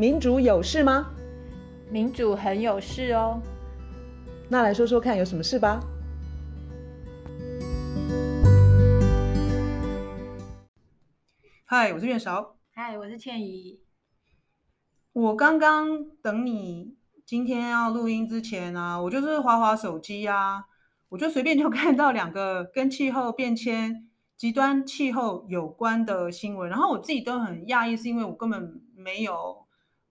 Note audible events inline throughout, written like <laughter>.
民主有事吗？民主很有事哦。那来说说看，有什么事吧？嗨，我是苑韶。嗨，我是倩怡。我刚刚等你今天要录音之前啊，我就是滑滑手机啊，我就随便就看到两个跟气候变迁、极端气候有关的新闻，然后我自己都很讶异，是因为我根本没有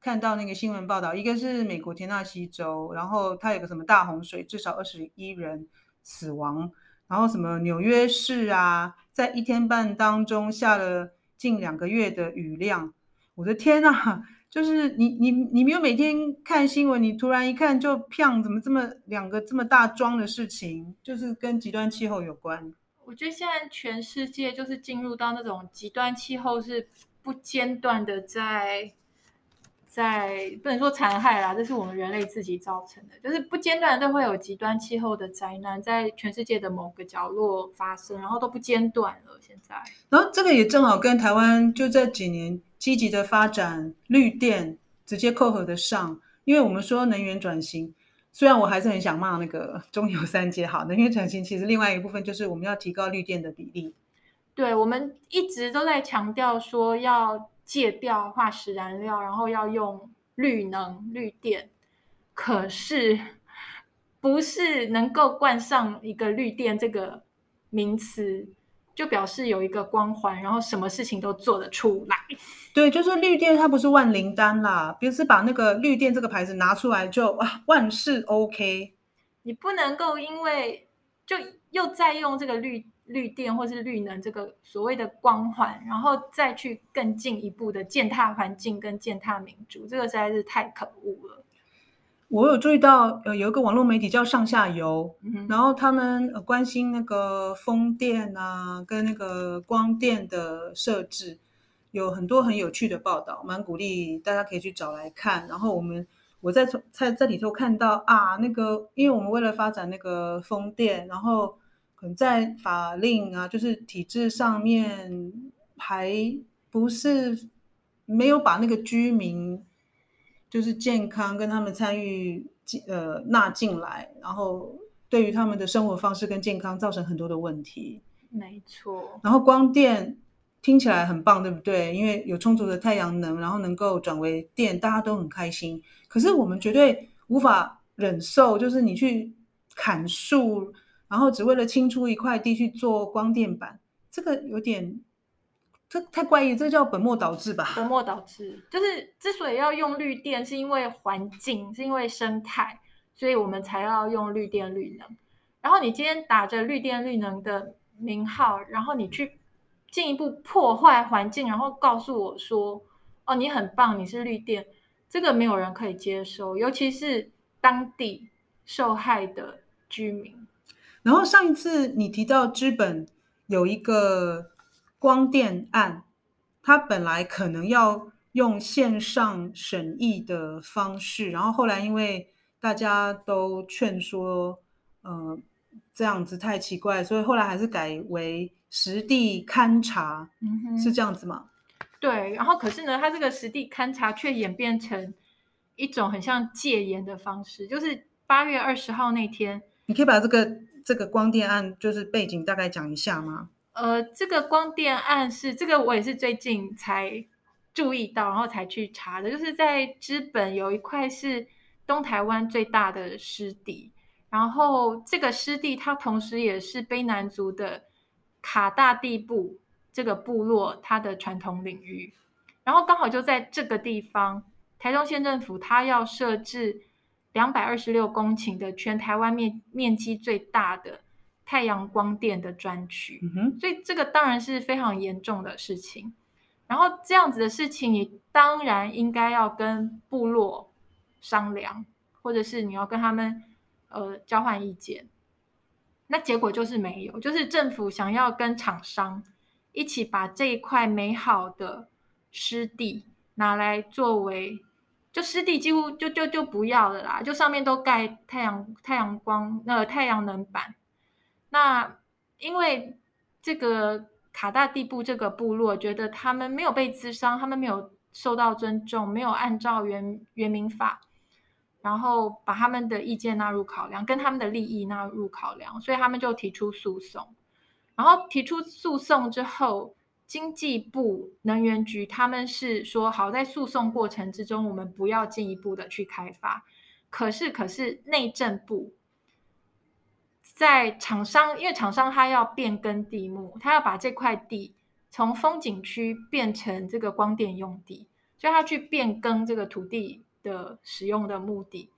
看到那个新闻报道。一个是美国田纳西州，然后它有个什么大洪水，至少二十一人死亡，然后什么纽约市啊，在一天半当中下了近两个月的雨量，我的天呐！就是你你你没有每天看新闻，你突然一看就砰，怎么这么两个这么大桩的事情，就是跟极端气候有关。我觉得现在全世界就是进入到那种极端气候是不间断的在。在不能说残害啦，这是我们人类自己造成的，就是不间断都会有极端气候的灾难在全世界的某个角落发生，然后都不间断了。现在，然后这个也正好跟台湾就这几年积极的发展绿电直接扣合得上，因为我们说能源转型，虽然我还是很想骂那个中油三接，好，能源转型其实另外一部分就是我们要提高绿电的比例。对，我们一直都在强调说要。戒掉化石燃料，然后要用绿能、绿电。可是，不是能够冠上一个绿电这个名词，就表示有一个光环，然后什么事情都做得出来。对，就是绿电，它不是万灵丹啦，别是把那个绿电这个牌子拿出来就啊，万事 OK。你不能够因为就又再用这个绿。绿电或是绿能这个所谓的光环，然后再去更进一步的践踏环境跟践踏民主，这个实在是太可恶了。我有注意到，呃，有一个网络媒体叫上下游，嗯、然后他们关心那个风电啊，跟那个光电的设置，有很多很有趣的报道，蛮鼓励大家可以去找来看。然后我们我在在这里头看到啊，那个因为我们为了发展那个风电，然后。可能在法令啊，就是体制上面，还不是没有把那个居民就是健康跟他们参与呃纳进来，然后对于他们的生活方式跟健康造成很多的问题。没错。然后光电听起来很棒，对不对？因为有充足的太阳能，然后能够转为电，大家都很开心。可是我们绝对无法忍受，就是你去砍树。然后只为了清出一块地去做光电板，这个有点，这太怪异，这叫本末倒置吧？本末倒置，就是之所以要用绿电，是因为环境，是因为生态，所以我们才要用绿电绿能。然后你今天打着绿电绿能的名号，然后你去进一步破坏环境，然后告诉我说：“哦，你很棒，你是绿电。”这个没有人可以接受，尤其是当地受害的居民。然后上一次你提到资本有一个光电案，它本来可能要用线上审议的方式，然后后来因为大家都劝说，呃，这样子太奇怪，所以后来还是改为实地勘查，嗯哼，是这样子吗？对，然后可是呢，它这个实地勘查却演变成一种很像戒严的方式，就是八月二十号那天，你可以把这个。这个光电案就是背景，大概讲一下吗？呃，这个光电案是这个，我也是最近才注意到，然后才去查的。就是在知本有一块是东台湾最大的湿地，然后这个湿地它同时也是卑南族的卡大地部这个部落它的传统领域，然后刚好就在这个地方，台东县政府它要设置。两百二十六公顷的全台湾面面积最大的太阳光电的专区，所以这个当然是非常严重的事情。然后这样子的事情，你当然应该要跟部落商量，或者是你要跟他们呃交换意见。那结果就是没有，就是政府想要跟厂商一起把这一块美好的湿地拿来作为。就湿地几乎就就就不要了啦，就上面都盖太阳太阳光那个太阳能板。那因为这个卡大地部这个部落觉得他们没有被咨商，他们没有受到尊重，没有按照原原民法，然后把他们的意见纳入考量，跟他们的利益纳入考量，所以他们就提出诉讼。然后提出诉讼之后，经济部能源局他们是说好，在诉讼过程之中，我们不要进一步的去开发。可是，可是内政部在厂商，因为厂商他要变更地目，他要把这块地从风景区变成这个光电用地，所以他去变更这个土地的使用的目的。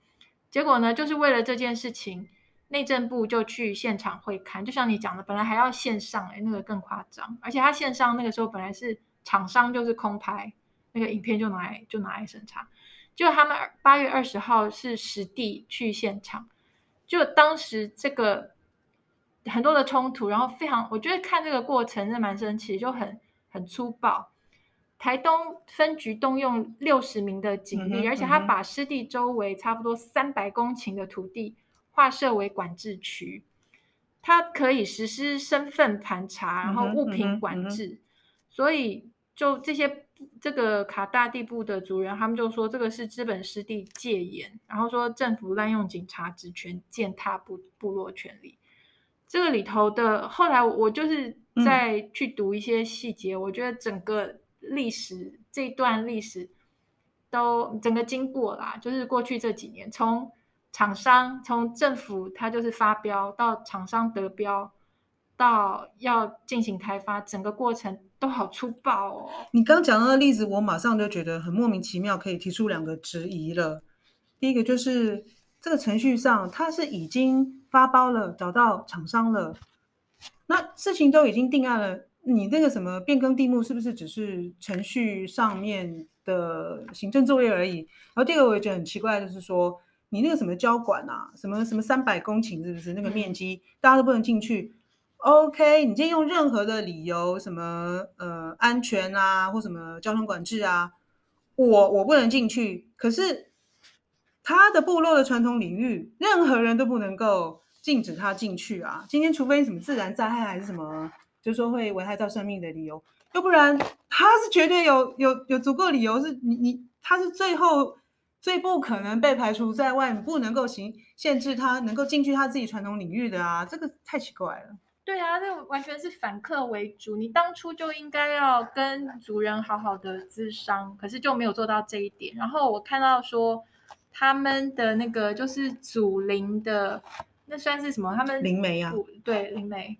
结果呢，就是为了这件事情。内政部就去现场会看，就像你讲的，本来还要线上，哎，那个更夸张。而且他线上那个时候本来是厂商就是空拍，那个影片就拿来就拿来审查。就他们八月二十号是实地去现场，就当时这个很多的冲突，然后非常，我觉得看这个过程是蛮神奇，就很很粗暴。台东分局动用六十名的警力，嗯、而且他把湿地周围差不多三百公顷的土地。划设为管制区，它可以实施身份盘查，然后物品管制。嗯嗯嗯、所以，就这些这个卡大地部的族人，他们就说这个是资本湿地戒严，然后说政府滥用警察职权，践踏部部落权利。这个里头的后来，我就是再去读一些细节，嗯、我觉得整个历史这段历史都整个经过啦，就是过去这几年从。厂商从政府他就是发标到厂商得标，到要进行开发，整个过程都好粗暴哦。你刚讲到的例子，我马上就觉得很莫名其妙，可以提出两个质疑了。第一个就是这个程序上，他是已经发包了，找到厂商了，那事情都已经定案了，你那个什么变更地目是不是只是程序上面的行政作业而已？然后第二个我也觉得很奇怪，就是说。你那个什么交管啊，什么什么三百公顷是不是那个面积，大家都不能进去？OK，你今天用任何的理由，什么呃安全啊，或什么交通管制啊，我我不能进去。可是他的部落的传统领域，任何人都不能够禁止他进去啊。今天除非什么自然灾害还是什么，就是说会危害到生命的理由，要不然他是绝对有有有足够理由，是你你他是最后。最不可能被排除在外，不能够行限制他能够进去他自己传统领域的啊，这个太奇怪了。对啊，这完全是反客为主。你当初就应该要跟族人好好的咨商，可是就没有做到这一点。然后我看到说他们的那个就是祖灵的，那算是什么？他们灵媒啊？对，灵媒。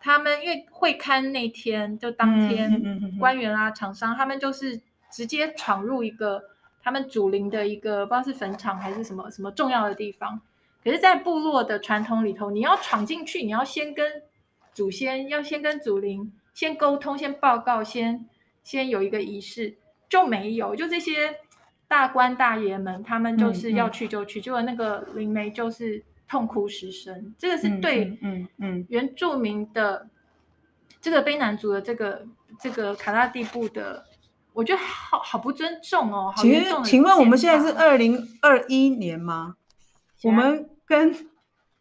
他们因为会刊那天就当天，官员啊、厂商，他们就是直接闯入一个。他们祖灵的一个不知道是坟场还是什么什么重要的地方，可是，在部落的传统里头，你要闯进去，你要先跟祖先，要先跟祖灵先沟通，先报告，先先有一个仪式，就没有，就这些大官大爷们，他们就是要去就去，嗯嗯、结果那个灵媒就是痛哭失声，这个是对嗯嗯原住民的这个卑南族的这个这个卡拉地部的。我觉得好好不尊重哦。好严重。请问我们现在是二零二一年吗？我们跟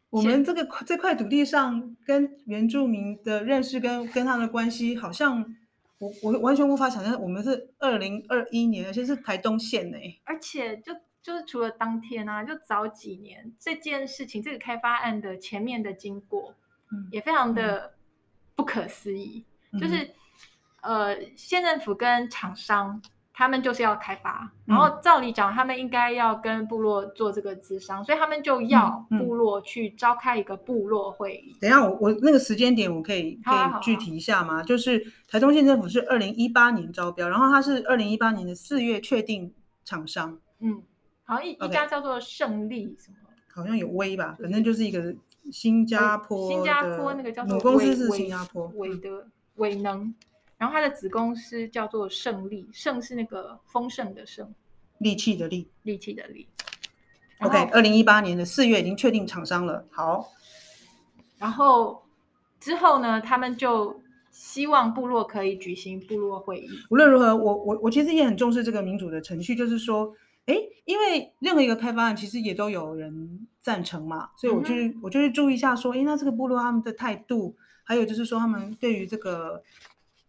我们这个这块土地上跟原住民的认识跟跟他的关系，好像我我完全无法想象，我们是二零二一年，而且是台东县呢。而且就就是除了当天啊，就早几年这件事情，这个开发案的前面的经过，嗯，也非常的不可思议，嗯、就是。呃，县政府跟厂商，他们就是要开发，然后照理讲，他们应该要跟部落做这个咨商，所以他们就要部落去召开一个部落会议。等一下，我我那个时间点我可以可以具体一下吗？就是台中县政府是二零一八年招标，然后他是二零一八年的四月确定厂商。嗯，好像一一家叫做胜利什么，好像有威吧，反正就是一个新加坡，新加坡那个叫做母公司是新加坡伟德伟能。然后他的子公司叫做胜利，胜是那个丰盛的盛，利器的利，利器的利。OK，二零一八年的四月已经确定厂商了。好，然后之后呢，他们就希望部落可以举行部落会议。无论如何，我我我其实也很重视这个民主的程序，就是说，哎，因为任何一个开发案其实也都有人赞成嘛，所以我就是、嗯、我就是注意一下，说，哎，那这个部落他们的态度，还有就是说他们对于这个。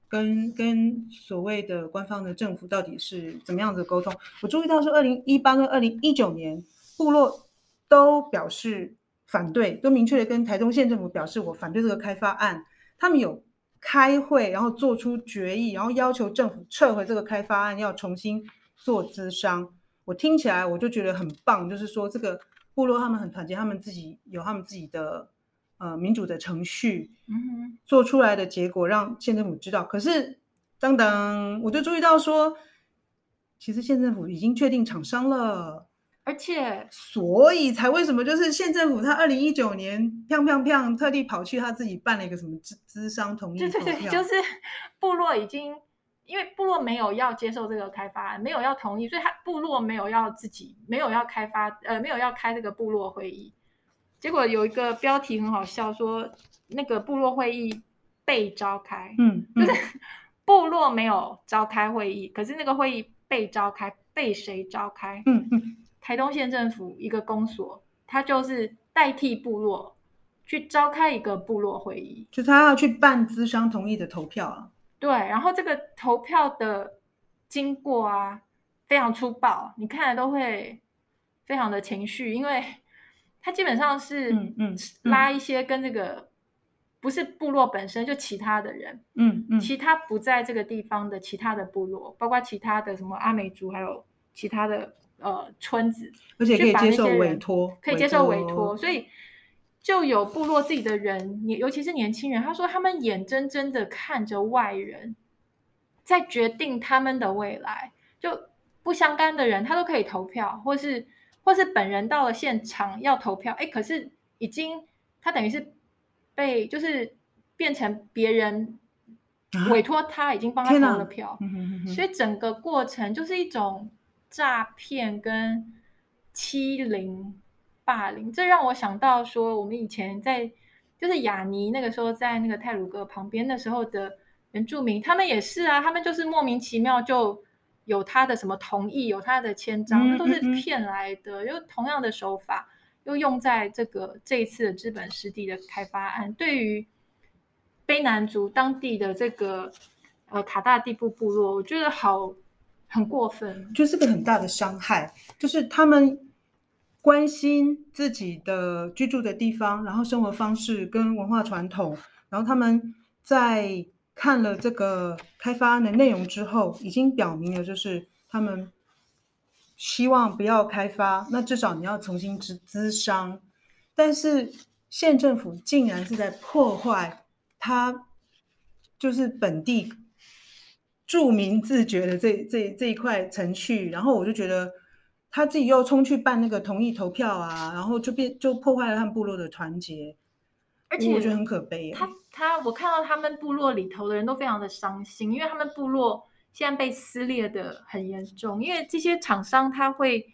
跟跟所谓的官方的政府到底是怎么样的沟通？我注意到说，二零一八跟二零一九年，部落都表示反对，都明确的跟台东县政府表示我反对这个开发案。他们有开会，然后做出决议，然后要求政府撤回这个开发案，要重新做咨商。我听起来我就觉得很棒，就是说这个部落他们很团结，他们自己有他们自己的。呃，民主的程序，嗯哼，做出来的结果让县政府知道。可是，当当，我就注意到说，其实县政府已经确定厂商了，而且，所以才为什么就是县政府他二零一九年砰砰砰特地跑去他自己办了一个什么资资商同意，对对对，就是 <laughs> 部落已经因为部落没有要接受这个开发案，没有要同意，所以他部落没有要自己没有要开发，呃，没有要开这个部落会议。结果有一个标题很好笑，说那个部落会议被召开，嗯，嗯，就是部落没有召开会议，可是那个会议被召开，被谁召开？嗯嗯，台东县政府一个公所，他就是代替部落去召开一个部落会议，就他要去办咨商同意的投票啊。对，然后这个投票的经过啊，非常粗暴，你看了都会非常的情绪，因为。他基本上是嗯嗯拉一些跟这个不是部落本身就其他的人，嗯嗯，其他不在这个地方的其他的部落，包括其他的什么阿美族，还有其他的呃村子，而且可以接受委托，可以接受委托，所以就有部落自己的人，你尤其是年轻人，他说他们眼睁睁的看着外人在决定他们的未来，就不相干的人他都可以投票，或是。或是本人到了现场要投票，哎，可是已经他等于是被就是变成别人委托他，已经帮他投了票，啊、所以整个过程就是一种诈骗跟欺凌、霸凌。这让我想到说，我们以前在就是雅尼那个时候在那个泰鲁阁旁边的时候的原住民，他们也是啊，他们就是莫名其妙就。有他的什么同意，有他的签章，那都是骗来的。又、同样的手法，又用在这个这一次的资本湿地的开发案。对于卑南族当地的这个呃卡大地部部落，我觉得好很过分，就是个很大的伤害。就是他们关心自己的居住的地方，然后生活方式跟文化传统，然后他们在。看了这个开发案的内容之后，已经表明了，就是他们希望不要开发，那至少你要重新咨咨商。但是县政府竟然是在破坏他就是本地住民自觉的这这这一块程序，然后我就觉得他自己又冲去办那个同意投票啊，然后就变就破坏了他们部落的团结。而且我觉得很可悲。他他，我看到他们部落里头的人都非常的伤心，因为他们部落现在被撕裂的很严重。因为这些厂商他会，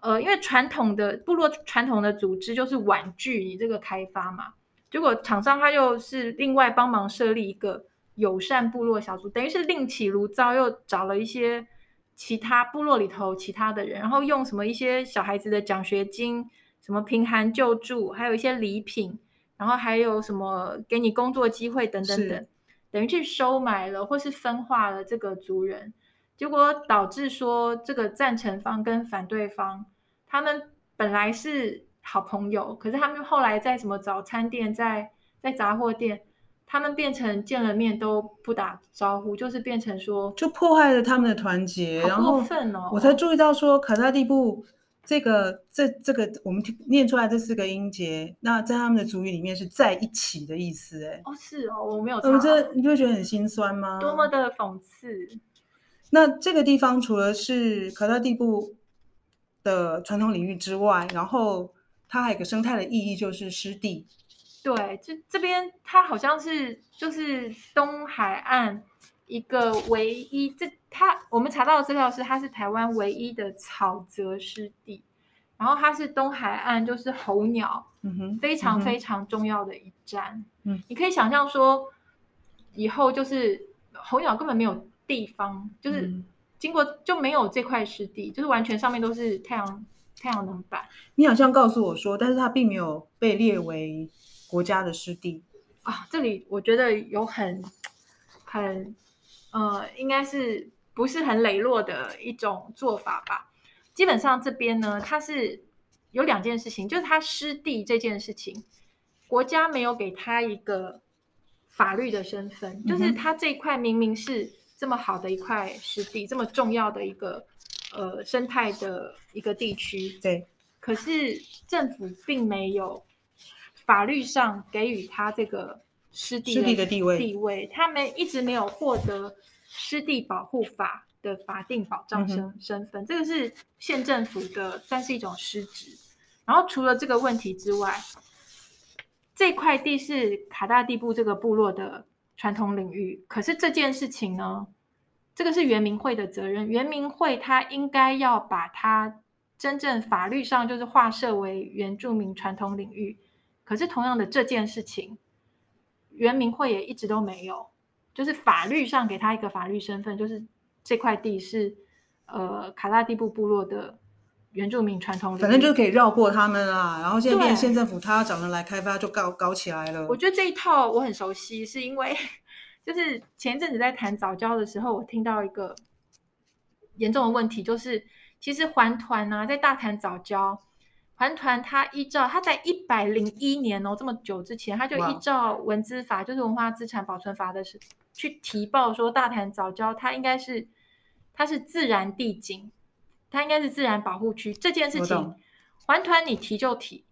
呃，因为传统的部落传统的组织就是婉拒你这个开发嘛。结果厂商他又是另外帮忙设立一个友善部落小组，等于是另起炉灶，又找了一些其他部落里头其他的人，然后用什么一些小孩子的奖学金，什么贫寒救助，还有一些礼品。然后还有什么给你工作机会等等等，等于去收买了或是分化了这个族人，结果导致说这个赞成方跟反对方，他们本来是好朋友，可是他们后来在什么早餐店、在在杂货店，他们变成见了面都不打招呼，就是变成说就破坏了他们的团结，好过分哦！然后我才注意到说卡大地部。这个这这个我们念出来这四个音节，那在他们的主语里面是在一起的意思，哎，哦是哦，我没有。我这你会觉得很心酸吗？多么的讽刺！那这个地方除了是卡大地部的传统领域之外，然后它还有个生态的意义，就是湿地。对，这这边它好像是就是东海岸一个唯一这。它我们查到的资料是，它是台湾唯一的草泽湿地，然后它是东海岸就是候鸟，嗯哼，非常非常重要的一站。嗯，你可以想象说，以后就是候鸟根本没有地方，就是经过就没有这块湿地，就是完全上面都是太阳太阳能板。你好像告诉我说，但是它并没有被列为国家的湿地啊。这里我觉得有很。很呃，应该是不是很磊落的一种做法吧？基本上这边呢，它是有两件事情，就是它失地这件事情，国家没有给他一个法律的身份，就是它这一块明明是这么好的一块湿地，这么重要的一个呃生态的一个地区，对，可是政府并没有法律上给予他这个湿地的地位，地位，他们一直没有获得湿地保护法。的法定保障身身份，这个是县政府的，算是一种失职。然后除了这个问题之外，这块地是卡大地部这个部落的传统领域。可是这件事情呢，这个是原民会的责任。原民会他应该要把它真正法律上就是划设为原住民传统领域。可是同样的这件事情，原民会也一直都没有，就是法律上给他一个法律身份，就是。这块地是呃卡拉蒂布部落的原住民传统，反正就是可以绕过他们啊。然后现在变县政府，他要找人来开发，就搞搞起来了。我觉得这一套我很熟悉，是因为就是前一阵子在谈早教的时候，我听到一个严重的问题，就是其实环团啊，在大潭藻礁，环团他依照他在一百零一年哦这么久之前，他就依照文资法，就是文化资产保存法的是去提报说大潭早礁，它应该是。它是自然地景，它应该是自然保护区。这件事情，环团你提就提，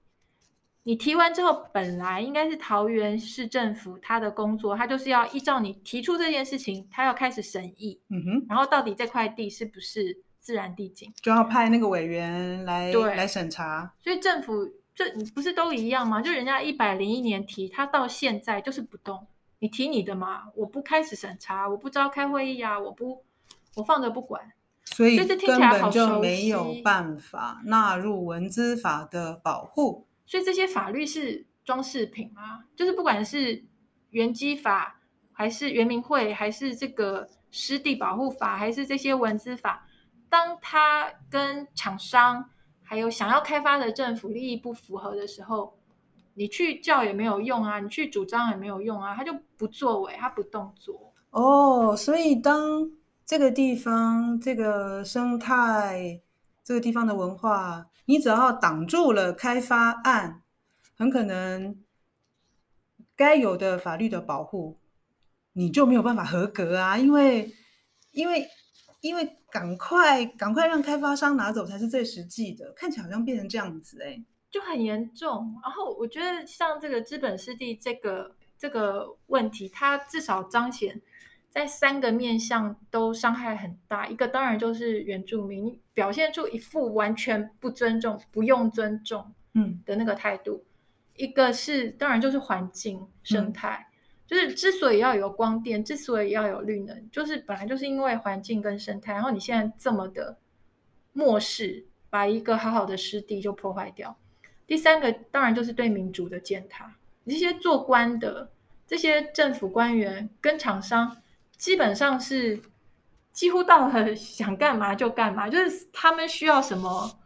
你提完之后，本来应该是桃园市政府他的工作，他就是要依照你提出这件事情，他要开始审议。嗯哼，然后到底这块地是不是自然地景，就要派那个委员来来审查。所以政府这你不是都一样吗？就人家一百零一年提，他到现在就是不动。你提你的嘛，我不开始审查，我不召开会议啊，我不。我放着不管，所以根本就没有办法纳入文资法的保护。所以这些法律是装饰品吗？就是不管是原基法，还是原民会，还是这个湿地保护法，还是这些文资法，当他跟厂商还有想要开发的政府利益不符合的时候，你去叫也没有用啊，你去主张也没有用啊，他就不作为，他不动作。哦，所以当。这个地方，这个生态，这个地方的文化，你只要挡住了开发案，很可能该有的法律的保护，你就没有办法合格啊！因为，因为，因为赶快赶快让开发商拿走才是最实际的，看起来好像变成这样子哎，就很严重。然后我觉得像这个资本湿地这个这个问题，它至少彰显。在三个面向都伤害很大，一个当然就是原住民表现出一副完全不尊重、不用尊重嗯的那个态度，嗯、一个是当然就是环境生态，嗯、就是之所以要有光电，之所以要有绿能，就是本来就是因为环境跟生态，然后你现在这么的漠视，把一个好好的湿地就破坏掉。第三个当然就是对民主的践踏，这些做官的这些政府官员跟厂商。基本上是几乎到了 <laughs> 想干嘛就干嘛，就是他们需要什么，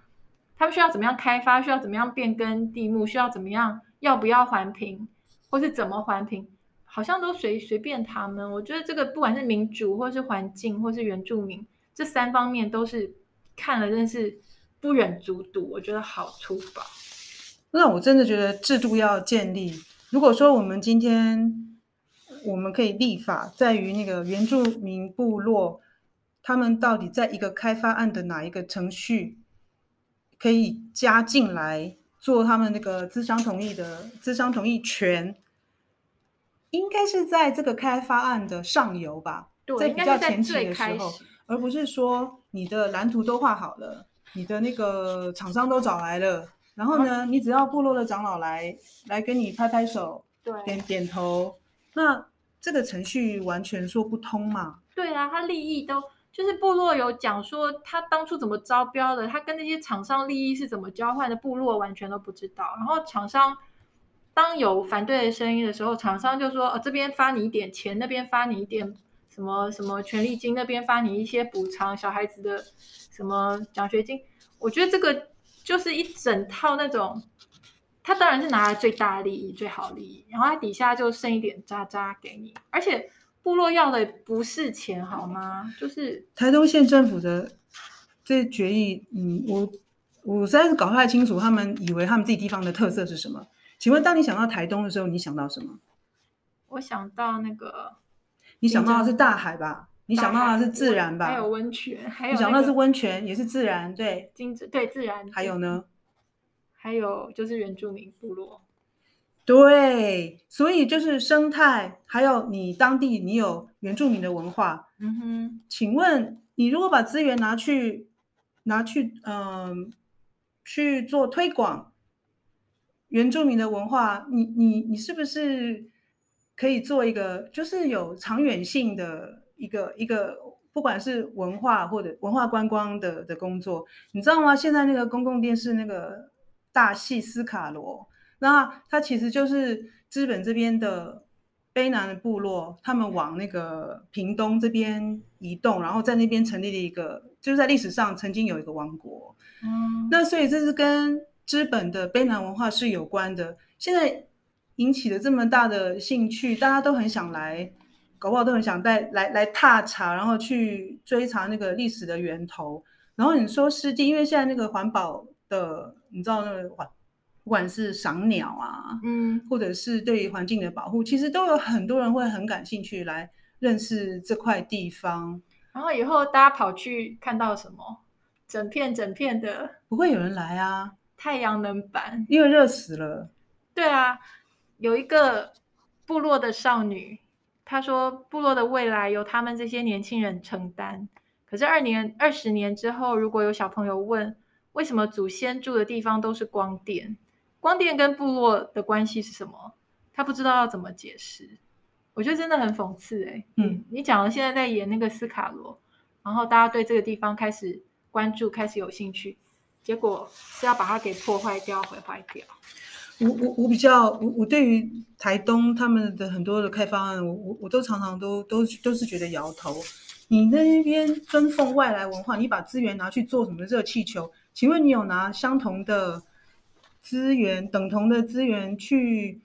他们需要怎么样开发，需要怎么样变更地目，需要怎么样，要不要环评，或是怎么环评，好像都随随便他们。我觉得这个不管是民主，或是环境，或是原住民，这三方面都是看了真是不忍卒读。我觉得好粗暴。那我真的觉得制度要建立。如果说我们今天。我们可以立法，在于那个原住民部落，他们到底在一个开发案的哪一个程序，可以加进来做他们那个咨商同意的咨商同意权，应该是在这个开发案的上游吧，在比较前期的时候，而不是说你的蓝图都画好了，你的那个厂商都找来了，然后呢，你只要部落的长老来来跟你拍拍手，对，点点头。那这个程序完全说不通嘛？对啊，他利益都就是部落有讲说他当初怎么招标的，他跟那些厂商利益是怎么交换的，部落完全都不知道。然后厂商当有反对的声音的时候，厂商就说：“哦，这边发你一点钱，那边发你一点什么什么权利金，那边发你一些补偿小孩子的什么奖学金。”我觉得这个就是一整套那种。他当然是拿来最大利益、最好利益，然后他底下就剩一点渣渣给你。而且部落要的不是钱，好吗？就是台东县政府的这决议，嗯，我我实在是搞不太清楚，他们以为他们自己地方的特色是什么？请问，当你想到台东的时候，你想到什么？我想到那个，你想到的是大海吧？你想到的是自然吧？还有温泉，还有、那个、你想到的是温泉，也是自然，对，精致对自然。还有呢？还有就是原住民部落。对，所以就是生态，还有你当地你有原住民的文化。嗯哼，请问你如果把资源拿去拿去嗯、呃、去做推广原住民的文化，你你你是不是可以做一个就是有长远性的一个一个不管是文化或者文化观光的的工作？你知道吗？现在那个公共电视那个大戏斯卡罗。那它其实就是资本这边的卑南的部落，他们往那个屏东这边移动，然后在那边成立了一个，就是在历史上曾经有一个王国。嗯，那所以这是跟知本的卑南文化是有关的。现在引起了这么大的兴趣，大家都很想来，搞不好都很想带来来踏查，然后去追查那个历史的源头。然后你说湿地，因为现在那个环保的，你知道那个环。不管是赏鸟啊，嗯，或者是对于环境的保护，其实都有很多人会很感兴趣来认识这块地方。然后以后大家跑去看到什么，整片整片的，不会有人来啊。太阳能板，因为热死了。对啊，有一个部落的少女，她说部落的未来由他们这些年轻人承担。可是二年、二十年之后，如果有小朋友问，为什么祖先住的地方都是光电？光电跟部落的关系是什么？他不知道要怎么解释。我觉得真的很讽刺哎、欸。嗯，你讲了现在在演那个斯卡罗，然后大家对这个地方开始关注，开始有兴趣，结果是要把它给破坏掉、毁坏掉。我我我比较我我对于台东他们的很多的开发案，我我我都常常都都都是觉得摇头。你那边尊奉外来文化，你把资源拿去做什么热气球？请问你有拿相同的？资源等同的资源去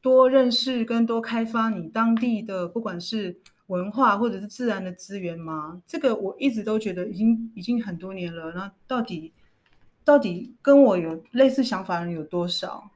多认识跟多开发你当地的不管是文化或者是自然的资源吗？这个我一直都觉得已经已经很多年了。那到底到底跟我有类似想法的人有多少？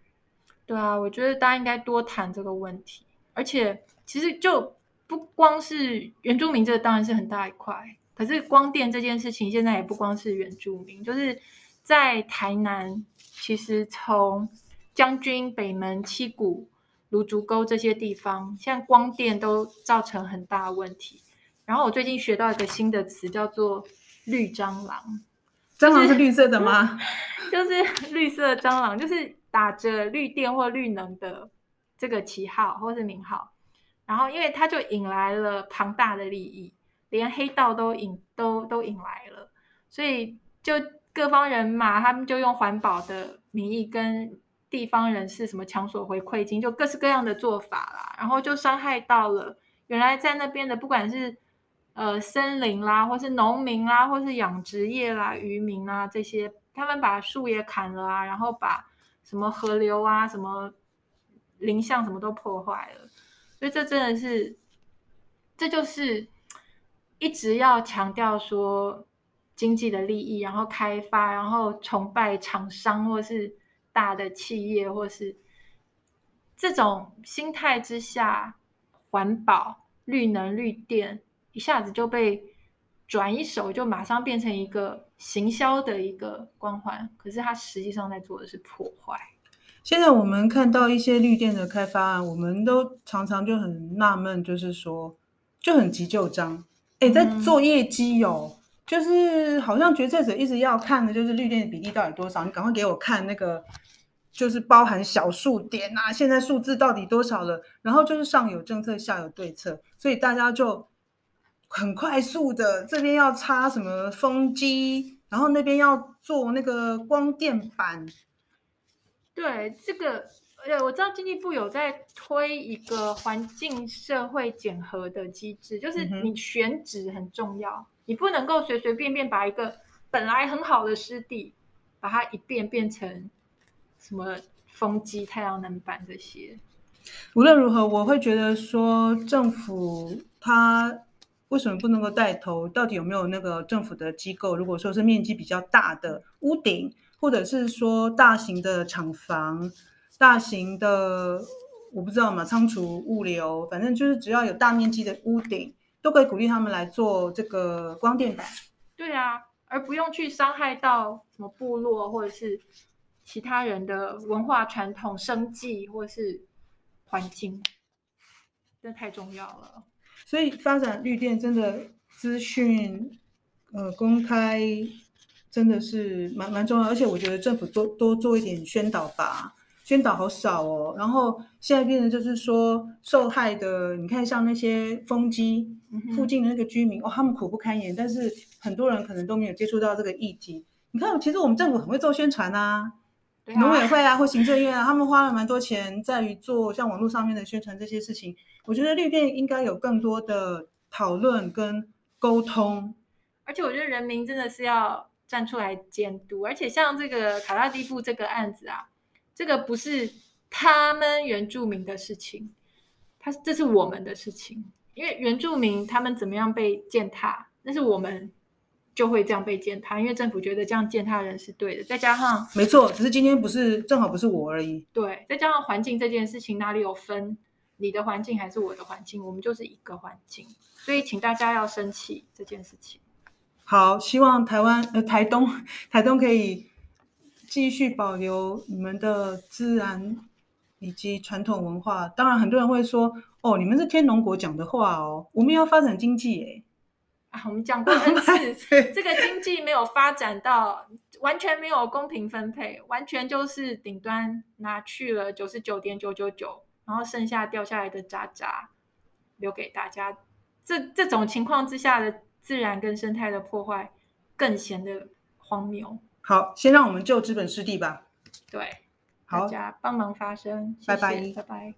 对啊，我觉得大家应该多谈这个问题。而且其实就不光是原住民，这个当然是很大一块。可是光电这件事情现在也不光是原住民，就是在台南。其实从将军、北门、七股、芦竹沟这些地方，现在光电都造成很大问题。然后我最近学到一个新的词，叫做“绿蟑螂”。蟑螂是绿色的吗？<laughs> 就是绿色蟑螂，就是打着绿电或绿能的这个旗号或是名号，然后因为它就引来了庞大的利益，连黑道都引都都引来了，所以就。各方人马，他们就用环保的名义跟地方人士什么抢索回馈金，就各式各样的做法啦，然后就伤害到了原来在那边的，不管是呃森林啦，或是农民啦，或是养殖业啦、渔民啊这些，他们把树也砍了啊，然后把什么河流啊、什么林相什么都破坏了，所以这真的是，这就是一直要强调说。经济的利益，然后开发，然后崇拜厂商，或是大的企业，或是这种心态之下，环保、绿能、绿电一下子就被转一手，就马上变成一个行销的一个光环。可是它实际上在做的是破坏。现在我们看到一些绿电的开发案，我们都常常就很纳闷，就是说就很急就章，哎，在做业绩哦。嗯就是好像决策者一直要看的，就是绿电的比例到底多少？你赶快给我看那个，就是包含小数点啊，现在数字到底多少了？然后就是上有政策，下有对策，所以大家就很快速的，这边要插什么风机，然后那边要做那个光电板。对，这个，呃，我知道经济部有在推一个环境社会检核的机制，就是你选址很重要。嗯你不能够随随便便把一个本来很好的湿地，把它一变变成什么风机、太阳能板这些。无论如何，我会觉得说政府他为什么不能够带头？到底有没有那个政府的机构？如果说是面积比较大的屋顶，或者是说大型的厂房、大型的我不知道嘛，仓储物流，反正就是只要有大面积的屋顶，都可以鼓励他们来做这个光电板。对啊，而不用去伤害到什么部落或者是其他人的文化传统、生计或者是环境，这太重要了。所以发展绿电真的资讯呃公开真的是蛮蛮重要，而且我觉得政府多多做一点宣导吧，宣导好少哦。然后现在变成就是说受害的，你看像那些风机附近的那个居民，嗯、哦，他们苦不堪言，但是很多人可能都没有接触到这个议题。你看，其实我们政府很会做宣传啊，农委会啊或行政院啊，他们花了蛮多钱在于做像网络上面的宣传这些事情。我觉得绿电应该有更多的讨论跟沟通，而且我觉得人民真的是要站出来监督。而且像这个卡拉蒂布这个案子啊，这个不是他们原住民的事情，他这是我们的事情。因为原住民他们怎么样被践踏，那是我们就会这样被践踏。因为政府觉得这样践踏人是对的，再加上没错，只是今天不是正好不是我而已。对，再加上环境这件事情哪里有分？你的环境还是我的环境，我们就是一个环境，所以请大家要生气这件事情。好，希望台湾呃台东台东可以继续保留你们的自然以及传统文化。当然，很多人会说哦，你们是天龙国讲的话哦，我们要发展经济哎。啊，我们讲过 N 次，这个经济没有发展到完全没有公平分配，完全就是顶端拿去了九十九点九九九。然后剩下掉下来的渣渣留给大家，这这种情况之下的自然跟生态的破坏更显得荒谬。好，先让我们救资本失地吧。对，好，大家帮忙发声，拜拜，拜拜。